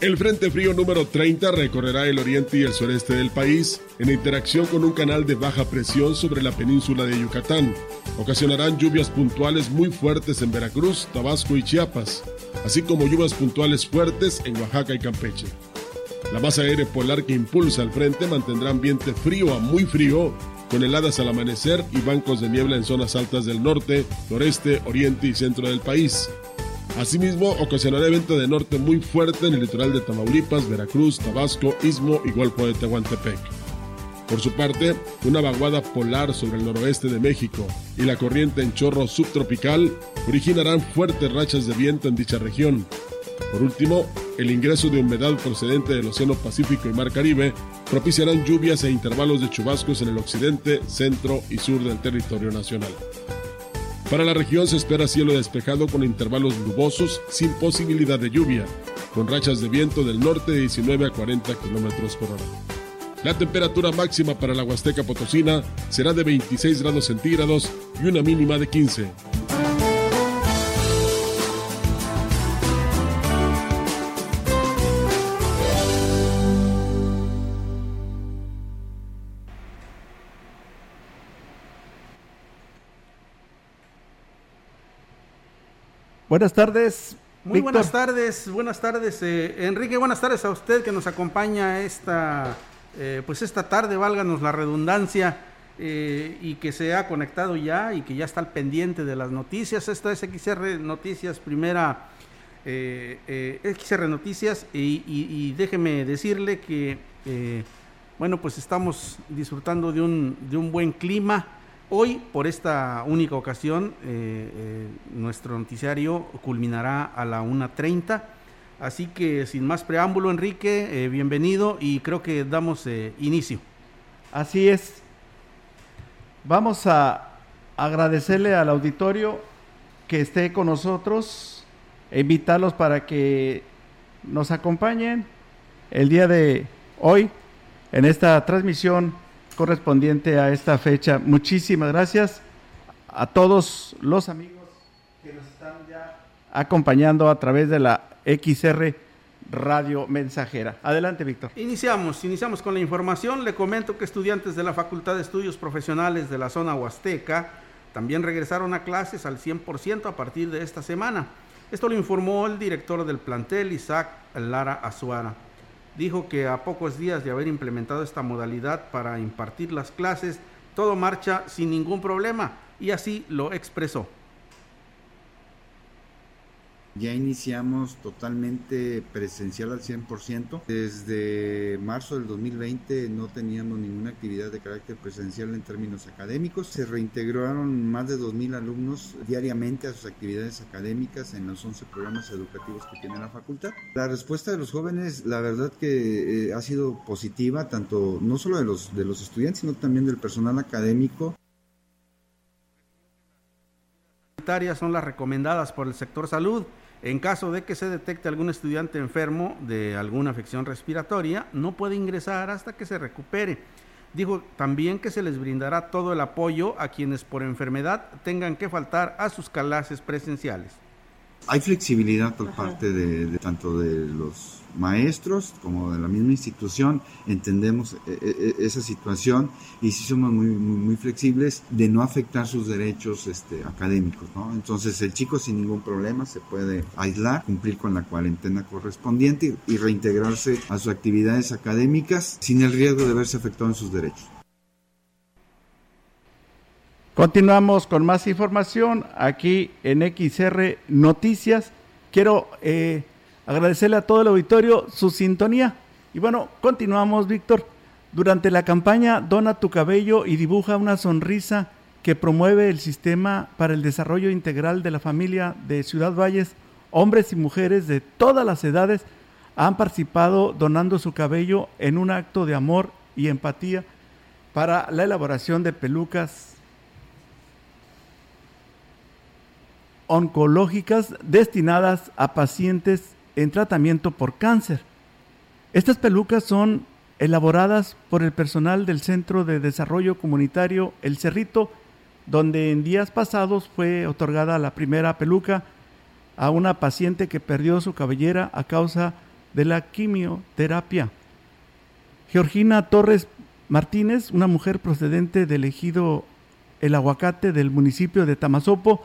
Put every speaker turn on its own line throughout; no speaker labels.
El Frente Frío número 30 recorrerá el oriente y el sureste del país en interacción con un canal de baja presión sobre la península de Yucatán. Ocasionarán lluvias puntuales muy fuertes en Veracruz, Tabasco y Chiapas, así como lluvias puntuales fuertes en Oaxaca y Campeche. La masa aérea polar que impulsa al frente mantendrá ambiente frío a muy frío, con heladas al amanecer y bancos de niebla en zonas altas del norte, noreste, oriente y centro del país. Asimismo, ocasionará evento de norte muy fuerte en el litoral de Tamaulipas, Veracruz, Tabasco, Istmo y Golfo de Tehuantepec. Por su parte, una vaguada polar sobre el noroeste de México y la corriente en chorro subtropical originarán fuertes rachas de viento en dicha región. Por último, el ingreso de humedad procedente del Océano Pacífico y Mar Caribe propiciarán lluvias e intervalos de chubascos en el occidente, centro y sur del territorio nacional. Para la región se espera cielo despejado con intervalos nubosos sin posibilidad de lluvia, con rachas de viento del norte de 19 a 40 kilómetros por hora. La temperatura máxima para la Huasteca Potosina será de 26 grados centígrados y una mínima de 15.
Buenas tardes.
Muy buenas tardes, buenas tardes, eh, Enrique, buenas tardes a usted que nos acompaña esta, eh, pues esta tarde, válganos la redundancia, eh, y que se ha conectado ya y que ya está al pendiente de las noticias. Esta es XR Noticias, primera XR Noticias, y, y, déjeme decirle que, bueno, pues estamos disfrutando de un, de un buen clima Hoy, por esta única ocasión, eh, eh, nuestro noticiario culminará a la 1.30. Así que sin más preámbulo, Enrique, eh, bienvenido y creo que damos inicio.
Así es. Vamos a agradecerle al auditorio que esté con nosotros e invitarlos para que nos acompañen el día de hoy en esta transmisión correspondiente a esta fecha. Muchísimas gracias a todos los amigos que nos están ya acompañando a través de la XR Radio Mensajera. Adelante, Víctor.
Iniciamos, iniciamos con la información. Le comento que estudiantes de la Facultad de Estudios Profesionales de la zona Huasteca también regresaron a clases al 100% a partir de esta semana. Esto lo informó el director del plantel, Isaac Lara Azuara dijo que a pocos días de haber implementado esta modalidad para impartir las clases, todo marcha sin ningún problema y así lo expresó.
Ya iniciamos totalmente presencial al 100%. Desde marzo del 2020 no teníamos ninguna actividad de carácter presencial en términos académicos. Se reintegraron más de 2.000 alumnos diariamente a sus actividades académicas en los 11 programas educativos que tiene la facultad. La respuesta de los jóvenes, la verdad que eh, ha sido positiva, tanto no solo de los, de los estudiantes, sino también del personal académico.
Son las recomendadas por el sector salud en caso de que se detecte algún estudiante enfermo de alguna afección respiratoria, no puede ingresar hasta que se recupere. Dijo también que se les brindará todo el apoyo a quienes por enfermedad tengan que faltar a sus clases presenciales.
Hay flexibilidad por parte de, tanto de los maestros como de la misma institución entendemos eh, eh, eh, esa situación y sí somos muy, muy, flexibles de no afectar sus derechos este, académicos. ¿no? Entonces el chico sin ningún problema se puede aislar, cumplir con la cuarentena correspondiente y, reintegrarse a sus actividades académicas sin el riesgo de verse afectado en sus derechos.
Continuamos con más información aquí en XR Noticias. Quiero Agradecerle a todo el auditorio su sintonía. Y bueno, continuamos, Víctor. Durante la campaña Dona tu cabello y dibuja una sonrisa que promueve el sistema para el desarrollo integral de la familia de Ciudad Valles, hombres y mujeres de todas las edades han participado donando su cabello en un acto de amor y empatía para la elaboración de pelucas oncológicas destinadas a pacientes en tratamiento por cáncer. Estas pelucas son elaboradas por el personal del Centro de Desarrollo Comunitario El Cerrito, donde en días pasados fue otorgada la primera peluca a una paciente que perdió su cabellera a causa de la quimioterapia. Georgina Torres Martínez, una mujer procedente del ejido El Aguacate del municipio de Tamazopo,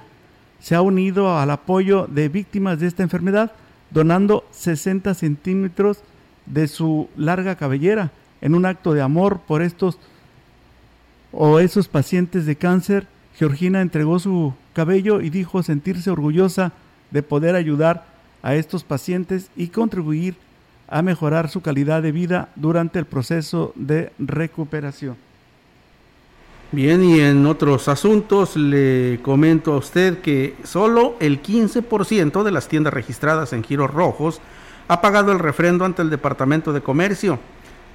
se ha unido al apoyo de víctimas de esta enfermedad, donando 60 centímetros de su larga cabellera en un acto de amor por estos o esos pacientes de cáncer. Georgina entregó su cabello y dijo sentirse orgullosa de poder ayudar a estos pacientes y contribuir a mejorar su calidad de vida durante el proceso de recuperación.
Bien, y en otros asuntos le comento a usted que solo el 15% de las tiendas registradas en giros rojos ha pagado el refrendo ante el Departamento de Comercio.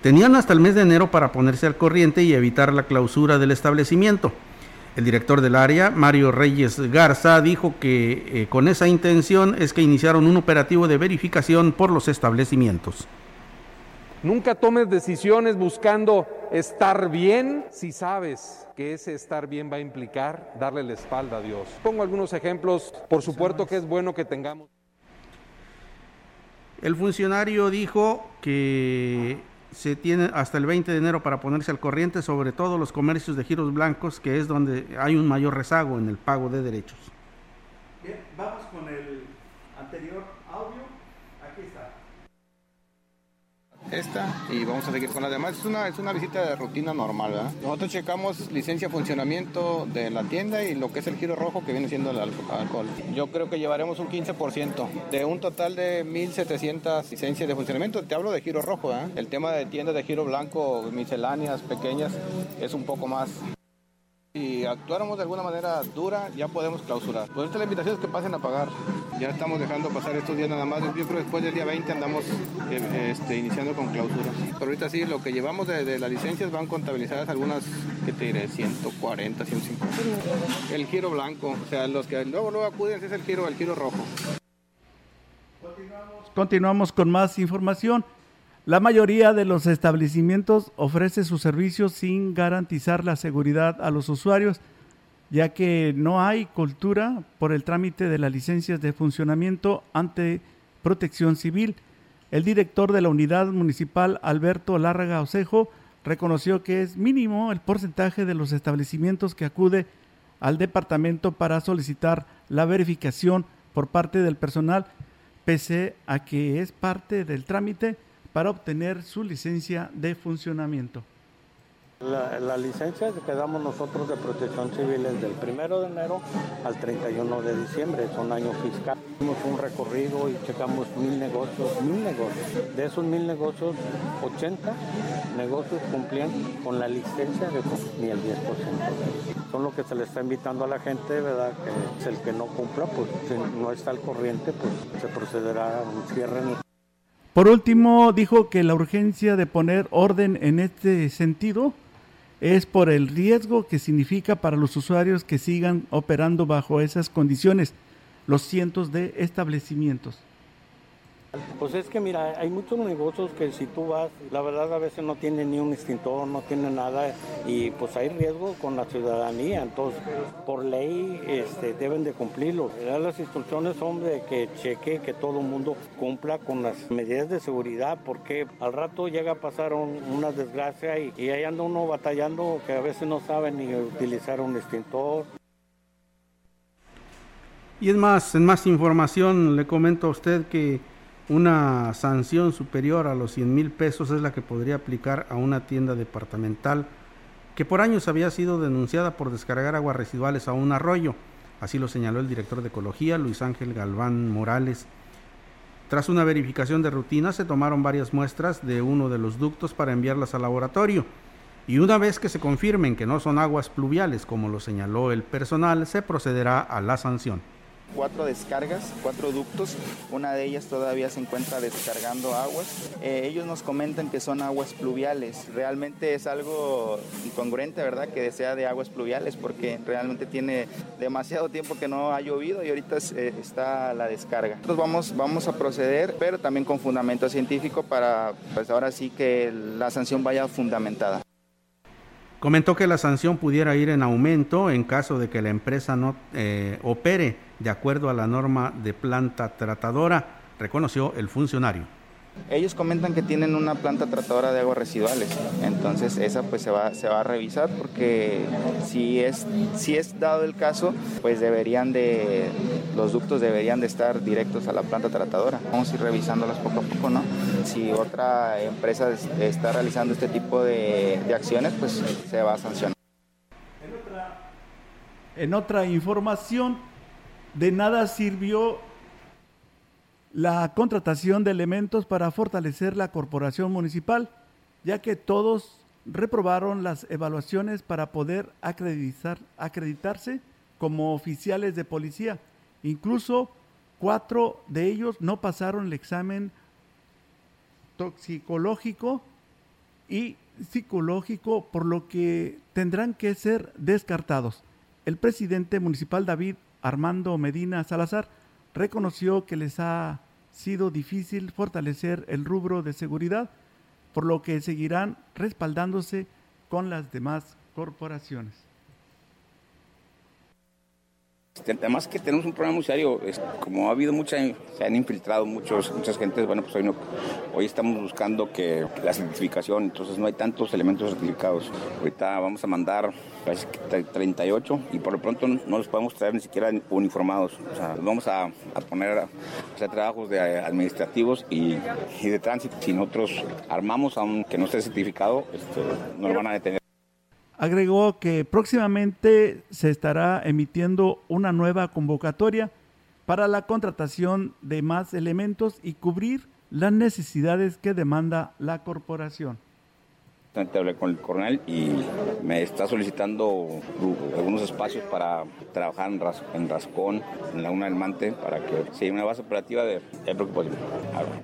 Tenían hasta el mes de enero para ponerse al corriente y evitar la clausura del establecimiento. El director del área, Mario Reyes Garza, dijo que eh, con esa intención es que iniciaron un operativo de verificación por los establecimientos.
Nunca tomes decisiones buscando estar bien si sabes que ese estar bien va a implicar darle la espalda a Dios. Pongo algunos ejemplos, por supuesto que es bueno que tengamos.
El funcionario dijo que se tiene hasta el 20 de enero para ponerse al corriente, sobre todo los comercios de giros blancos, que es donde hay un mayor rezago en el pago de derechos.
Bien, vamos con el anterior audio
esta y vamos a seguir con las demás. Es una, es una visita de rutina normal. ¿verdad? Nosotros checamos licencia funcionamiento de la tienda y lo que es el giro rojo que viene siendo el alcohol. Yo creo que llevaremos un 15% de un total de 1.700 licencias de funcionamiento. Te hablo de giro rojo. ¿verdad? El tema de tiendas de giro blanco, misceláneas pequeñas, es un poco más. Si actuáramos de alguna manera dura, ya podemos clausurar. Pues esta la invitación es que pasen a pagar. Ya estamos dejando pasar estos días nada más. Yo creo que después del día 20 andamos eh, este, iniciando con clausura. Pero ahorita sí, lo que llevamos de, las licencias van contabilizadas algunas, que te diré, 140, 150. El giro blanco, o sea, los que luego, luego acuden es el giro, el giro rojo.
Continuamos con más información. La mayoría de los establecimientos ofrece sus servicios sin garantizar la seguridad a los usuarios, ya que no hay cultura por el trámite de las licencias de funcionamiento ante protección civil. El director de la unidad municipal, Alberto Lárraga Osejo, reconoció que es mínimo el porcentaje de los establecimientos que acude al departamento para solicitar la verificación por parte del personal, pese a que es parte del trámite para obtener su licencia de funcionamiento.
La, licencia que damos nosotros de protección civil es del 1 de enero al 31 de diciembre, es un año fiscal. Hicimos un recorrido y checamos mil negocios, mil negocios. De esos mil negocios, 80 negocios cumplían con la licencia de ni el 10%. Son lo que se le está invitando a la gente, ¿verdad? Que es el que no cumpla, pues si no está al corriente, pues se procederá a un cierre.
Por último, dijo que la urgencia de poner orden en este sentido es por el riesgo que significa para los usuarios que sigan operando bajo esas condiciones los cientos de establecimientos.
Pues es que mira, hay muchos negocios que si tú vas, la verdad a veces no tienen ni un extintor, no tienen nada y pues hay riesgo con la ciudadanía, entonces por ley este, deben de cumplirlo. Las instrucciones son de que cheque que todo el mundo cumpla con las medidas de seguridad porque al rato llega a pasar una desgracia y, y ahí anda uno batallando que a veces no sabe ni utilizar un extintor.
Y es más, en más información le comento a usted que una sanción superior a los 100 mil pesos es la que podría aplicar a una tienda departamental que por años había sido denunciada por descargar aguas residuales a un arroyo. Así lo señaló el director de Ecología, Luis Ángel Galván Morales. Tras una verificación de rutina se tomaron varias muestras de uno de los ductos para enviarlas al laboratorio y una vez que se confirmen que no son aguas pluviales como lo señaló el personal, se procederá a la sanción
cuatro descargas, cuatro ductos. Una de ellas todavía se encuentra descargando aguas. Eh, ellos nos comentan que son aguas pluviales. Realmente es algo incongruente, ¿verdad? Que sea de aguas pluviales porque realmente tiene demasiado tiempo que no ha llovido y ahorita eh, está la descarga. Nosotros vamos, vamos a proceder, pero también con fundamento científico para, pues ahora sí que la sanción vaya fundamentada.
Comentó que la sanción pudiera ir en aumento en caso de que la empresa no eh, opere de acuerdo a la norma de planta tratadora, reconoció el funcionario.
Ellos comentan que tienen una planta tratadora de aguas residuales, entonces esa pues se va, se va a revisar porque si es, si es dado el caso, pues deberían de, los ductos deberían de estar directos a la planta tratadora. Vamos a ir revisándolas poco a poco, ¿no? Si otra empresa está realizando este tipo de, de acciones, pues se va a sancionar.
En otra información, de nada sirvió la contratación de elementos para fortalecer la corporación municipal, ya que todos reprobaron las evaluaciones para poder acreditar, acreditarse como oficiales de policía. Incluso cuatro de ellos no pasaron el examen toxicológico y psicológico, por lo que tendrán que ser descartados. El presidente municipal David Armando Medina Salazar reconoció que les ha sido difícil fortalecer el rubro de seguridad, por lo que seguirán respaldándose con las demás corporaciones.
Además que tenemos un problema muy serio, como ha habido mucha, se han infiltrado muchos, muchas gentes, bueno, pues hoy, no, hoy estamos buscando que la certificación, entonces no hay tantos elementos certificados. Ahorita vamos a mandar 38 y por lo pronto no los podemos traer ni siquiera uniformados. O sea, vamos a, poner a hacer trabajos de administrativos y, de tránsito. Si nosotros armamos aunque no esté certificado, este, no lo van a detener.
Agregó que próximamente se estará emitiendo una nueva convocatoria para la contratación de más elementos y cubrir las necesidades que demanda la corporación
hablé con el coronel y me está solicitando algunos espacios para trabajar en, Rascón, en Laguna del Mante, para que sea una base operativa de, pues,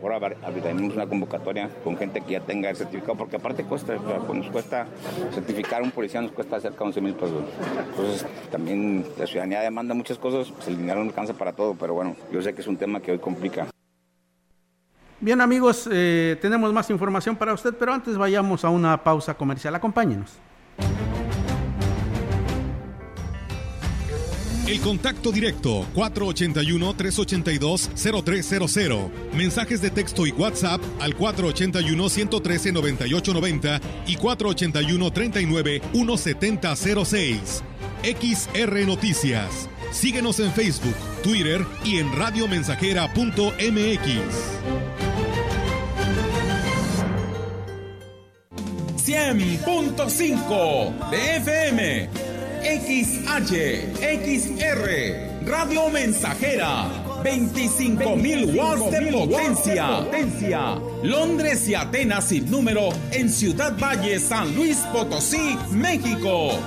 ahora tenemos una convocatoria con gente que ya tenga el certificado, porque aparte cuesta, nos cuesta certificar a un policía, nos cuesta cerca de 11 mil pesos. Entonces también la ciudadanía demanda muchas cosas, pues el dinero no alcanza para todo, pero bueno, yo sé que es un tema que hoy complica.
Bien amigos, eh, tenemos más información para usted, pero antes vayamos a una pausa comercial. Acompáñenos.
El contacto directo 481-382-0300. Mensajes de texto y WhatsApp al 481-113-9890 y 481-39-1706. XR Noticias. Síguenos en Facebook, Twitter y en radiomensajera.mx.
100.5 de FM, XH, XR, Radio Mensajera, 25.000 watts de potencia. potencia. Londres y Atenas sin número en Ciudad Valle, San Luis Potosí, México.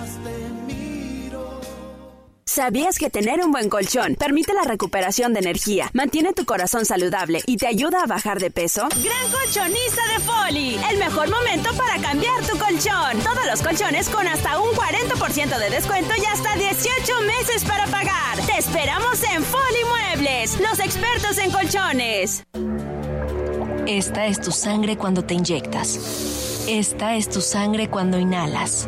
¿Sabías que tener un buen colchón permite la recuperación de energía, mantiene tu corazón saludable y te ayuda a bajar de peso? Gran colchonista de Foli, el mejor momento para cambiar tu colchón. Todos los colchones con hasta un 40% de descuento y hasta 18 meses para pagar. Te esperamos en Foli Muebles, los expertos en colchones.
Esta es tu sangre cuando te inyectas. Esta es tu sangre cuando inhalas.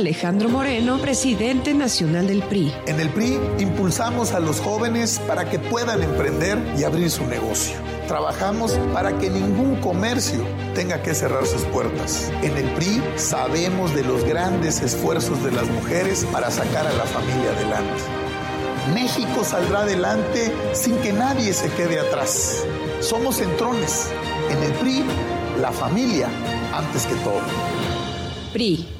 Alejandro Moreno, presidente nacional del PRI.
En el PRI impulsamos a los jóvenes para que puedan emprender y abrir su negocio trabajamos para que ningún comercio tenga que cerrar sus puertas. En el PRI sabemos de los grandes esfuerzos de las mujeres para sacar a la familia adelante. México saldrá adelante sin que nadie se quede atrás. Somos centrones. En el PRI, la familia antes que todo.
PRI.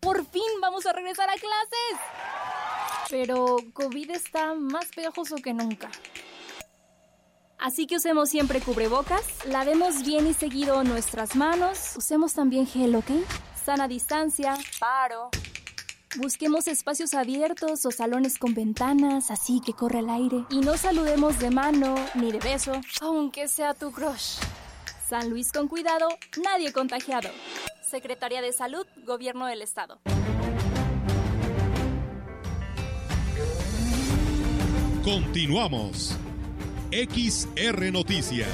Por fin vamos a regresar a clases. Pero COVID está más pegajoso que nunca. Así que usemos siempre cubrebocas, lavemos bien y seguido nuestras manos, usemos también gel, ¿ok? Sana distancia, paro. Busquemos espacios abiertos o salones con ventanas, así que corre el aire. Y no saludemos de mano ni de beso, aunque sea tu crush. San Luis con cuidado, nadie contagiado. Secretaría de Salud, Gobierno del Estado.
Continuamos. XR Noticias.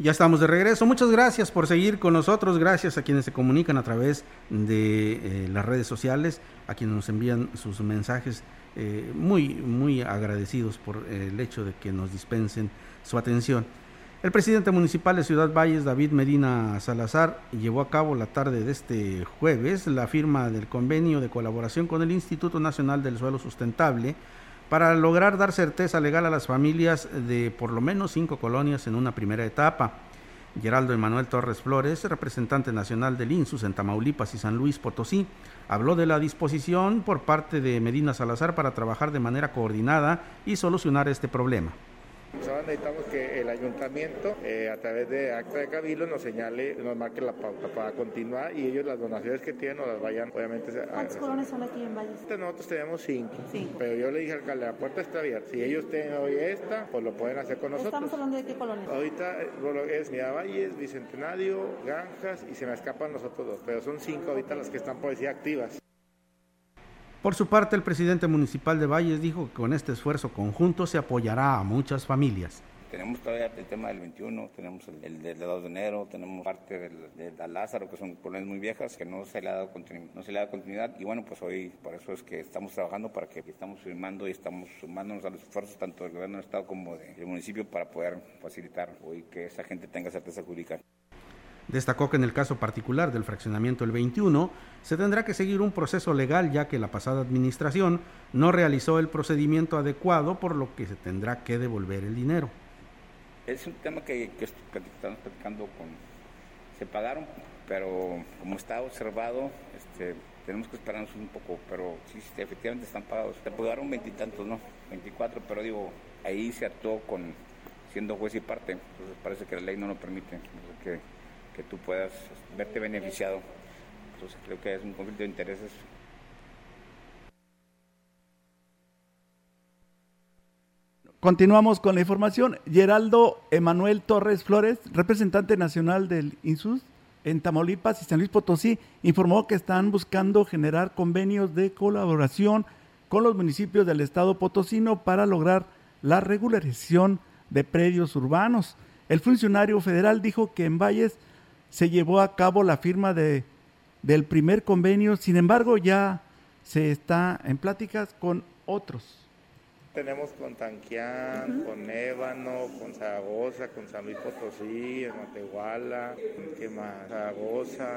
Ya estamos de regreso. Muchas gracias por seguir con nosotros. Gracias a quienes se comunican a través de eh, las redes sociales, a quienes nos envían sus mensajes. Eh, muy, muy agradecidos por el hecho de que nos dispensen su atención. El presidente municipal de Ciudad Valles, David Medina Salazar, llevó a cabo la tarde de este jueves la firma del convenio de colaboración con el Instituto Nacional del Suelo Sustentable para lograr dar certeza legal a las familias de por lo menos cinco colonias en una primera etapa. Geraldo Emanuel Torres Flores, representante nacional del INSUS en Tamaulipas y San Luis Potosí, habló de la disposición por parte de Medina Salazar para trabajar de manera coordinada y solucionar este problema.
Necesitamos que el ayuntamiento, eh, a través de acta de cabildo, nos señale, nos marque la pauta para continuar y ellos las donaciones que tienen nos las vayan, obviamente.
¿Cuántos colonias son aquí en Valles?
Nosotros tenemos cinco, pero yo le dije al alcalde, la puerta está abierta. Si ellos tienen hoy esta, pues lo pueden hacer con nosotros.
¿Estamos hablando de qué colonias?
Ahorita eh, es Miravalles, Bicentenario, Granjas y se me escapan nosotros dos, pero son cinco ahorita las que están por decir activas.
Por su parte, el presidente municipal de Valles dijo que con este esfuerzo conjunto se apoyará a muchas familias.
Tenemos todavía el tema del 21, tenemos el, del 2 de enero, tenemos parte del, de Lázaro, que son colonias muy viejas, que no se, le ha dado no se le ha dado continuidad. Y bueno, pues hoy por eso es que estamos trabajando para que estamos firmando y estamos sumándonos a los esfuerzos tanto del gobierno del Estado como del municipio para poder facilitar hoy que esa gente tenga certeza jurídica.
Destacó que en el caso particular del fraccionamiento el 21 se tendrá que seguir un proceso legal ya que la pasada administración no realizó el procedimiento adecuado por lo que se tendrá que devolver el dinero.
Es un tema que, que estamos platicando con... Se pagaron, pero como está observado, este, tenemos que esperarnos un poco, pero sí, efectivamente están pagados. Se pagaron veintitantos, ¿no? 24, pero digo, ahí se actuó con siendo juez y parte, entonces parece que la ley no lo permite. Que, que tú puedas verte beneficiado. Entonces creo que es un conflicto de intereses.
Continuamos con la información. Geraldo Emanuel Torres Flores, representante nacional del INSUS en Tamaulipas y San Luis Potosí, informó que están buscando generar convenios de colaboración con los municipios del estado potosino para lograr la regularización de predios urbanos. El funcionario federal dijo que en Valles se llevó a cabo la firma de, del primer convenio, sin embargo ya se está en pláticas con otros.
Tenemos con Tanquián, con Ébano, con Zaragoza, con San Luis Potosí, en Matehuala, ¿qué más? Zaragoza,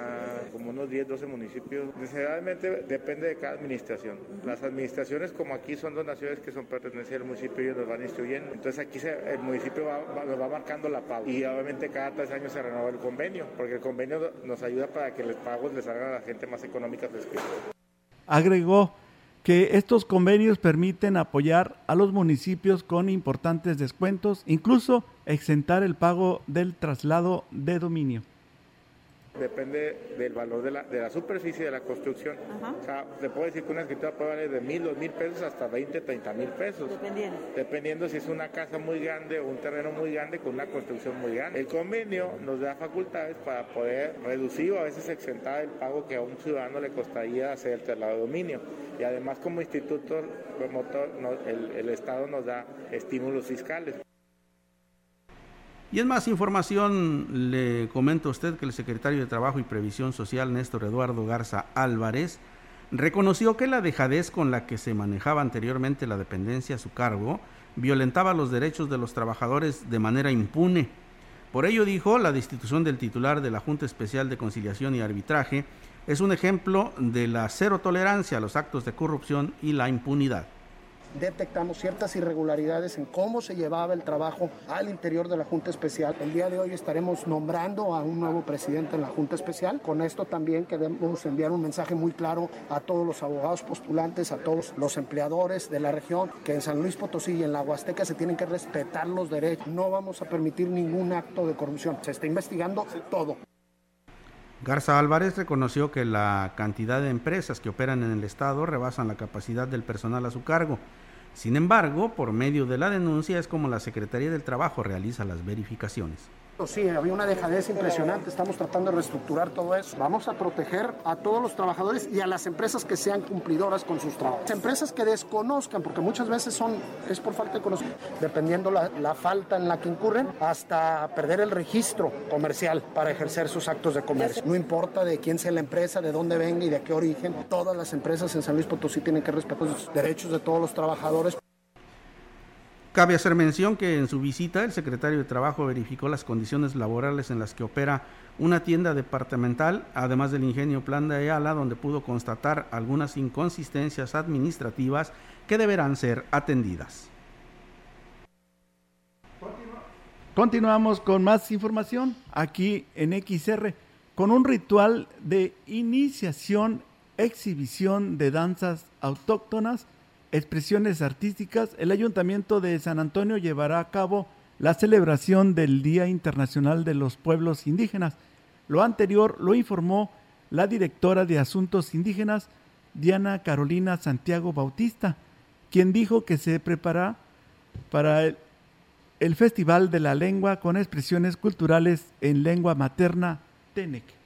como unos 10, 12 municipios. Generalmente depende de cada administración. Las administraciones como aquí son donaciones que son pertenencias del municipio y ellos nos van instruyendo. Entonces aquí se, el municipio va, va, nos va marcando la pauta y obviamente cada tres años se renueva el convenio, porque el convenio nos ayuda para que los pagos les hagan a la gente más económica
Agregó que estos convenios permiten apoyar a los municipios con importantes descuentos, incluso exentar el pago del traslado de dominio.
Depende del valor de la, de la superficie de la construcción. O sea, se puede decir que una escritura puede valer de mil, dos mil pesos hasta 20, 30 mil pesos.
Dependiendo.
Dependiendo si es una casa muy grande o un terreno muy grande con una construcción muy grande. El convenio nos da facultades para poder reducir o a veces exentar el pago que a un ciudadano le costaría hacer el traslado de dominio. Y además como instituto promotor, el, el Estado nos da estímulos fiscales.
Y en más información, le comento a usted que el secretario de Trabajo y Previsión Social, Néstor Eduardo Garza Álvarez, reconoció que la dejadez con la que se manejaba anteriormente la dependencia a su cargo violentaba los derechos de los trabajadores de manera impune. Por ello dijo, la destitución del titular de la Junta Especial de Conciliación y Arbitraje es un ejemplo de la cero tolerancia a los actos de corrupción y la impunidad
detectamos ciertas irregularidades en cómo se llevaba el trabajo al interior de la Junta Especial. El día de hoy estaremos nombrando a un nuevo presidente en la Junta Especial. Con esto también queremos enviar un mensaje muy claro a todos los abogados postulantes, a todos los empleadores de la región, que en San Luis Potosí y en la Huasteca se tienen que respetar los derechos. No vamos a permitir ningún acto de corrupción. Se está investigando todo.
Garza Álvarez reconoció que la cantidad de empresas que operan en el Estado rebasan la capacidad del personal a su cargo. Sin embargo, por medio de la denuncia es como la Secretaría del Trabajo realiza las verificaciones.
Sí, había una dejadez impresionante, estamos tratando de reestructurar todo eso. Vamos a proteger a todos los trabajadores y a las empresas que sean cumplidoras con sus trabajos. Empresas que desconozcan, porque muchas veces son, es por falta de conocimiento, dependiendo la, la falta en la que incurren, hasta perder el registro comercial para ejercer sus actos de comercio. No importa de quién sea la empresa, de dónde venga y de qué origen, todas las empresas en San Luis Potosí tienen que respetar los derechos de todos los trabajadores.
Cabe hacer mención que en su visita el secretario de Trabajo verificó las condiciones laborales en las que opera una tienda departamental, además del ingenio Plan de Ayala, donde pudo constatar algunas inconsistencias administrativas que deberán ser atendidas.
Continuamos con más información aquí en XR con un ritual de iniciación, exhibición de danzas autóctonas expresiones artísticas, el Ayuntamiento de San Antonio llevará a cabo la celebración del Día Internacional de los Pueblos Indígenas. Lo anterior lo informó la directora de Asuntos Indígenas, Diana Carolina Santiago Bautista, quien dijo que se prepara para el, Festival de la Lengua con expresiones culturales en lengua materna Tenec.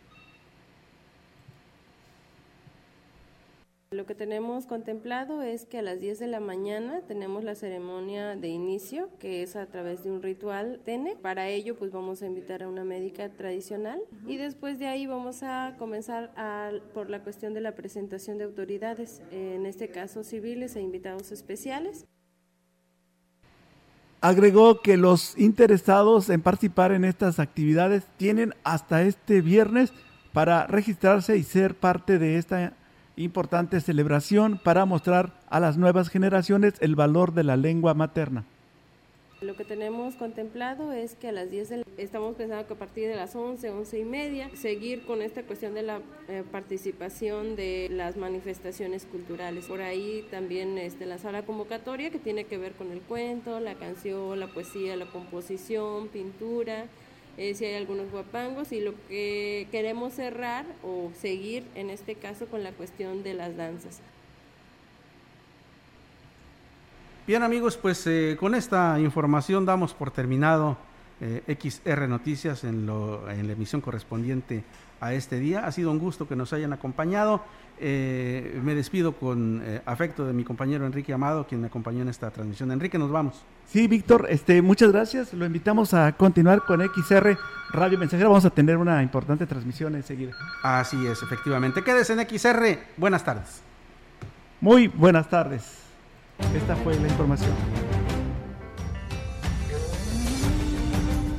Lo que tenemos contemplado es que a las 10 de la mañana tenemos la ceremonia de inicio, que es a través de un ritual TENE. Para ello, pues vamos a invitar a una médica tradicional y después de ahí vamos a comenzar a, por la cuestión de la presentación de autoridades, en este caso civiles e invitados especiales.
Agregó que los interesados en participar en estas actividades tienen hasta este viernes para registrarse y ser parte de esta importante celebración para mostrar a las nuevas generaciones el valor de la lengua materna.
Lo que tenemos contemplado es que a las 10 de estamos pensando que a partir de las 11, 11 y media, seguir con esta cuestión de la eh, participación de las manifestaciones culturales. Por ahí también este, la convocatoria que tiene que ver con el cuento, la canción, la poesía, la composición, pintura, eh, si hay algunos guapangos y lo que queremos cerrar o seguir en este caso con la cuestión de las danzas.
Bien amigos, pues eh, con esta información damos por terminado eh, XR Noticias en, lo, en la emisión correspondiente a este día. Ha sido un gusto que nos hayan acompañado. Eh, me despido con eh, afecto de mi compañero Enrique Amado, quien me acompañó en esta transmisión. Enrique, nos vamos.
Sí, Víctor, este, muchas gracias. Lo invitamos a continuar con XR Radio Mensajera. Vamos a tener una importante transmisión enseguida.
Así es, efectivamente. Quédese en XR. Buenas tardes.
Muy buenas tardes. Esta fue la información.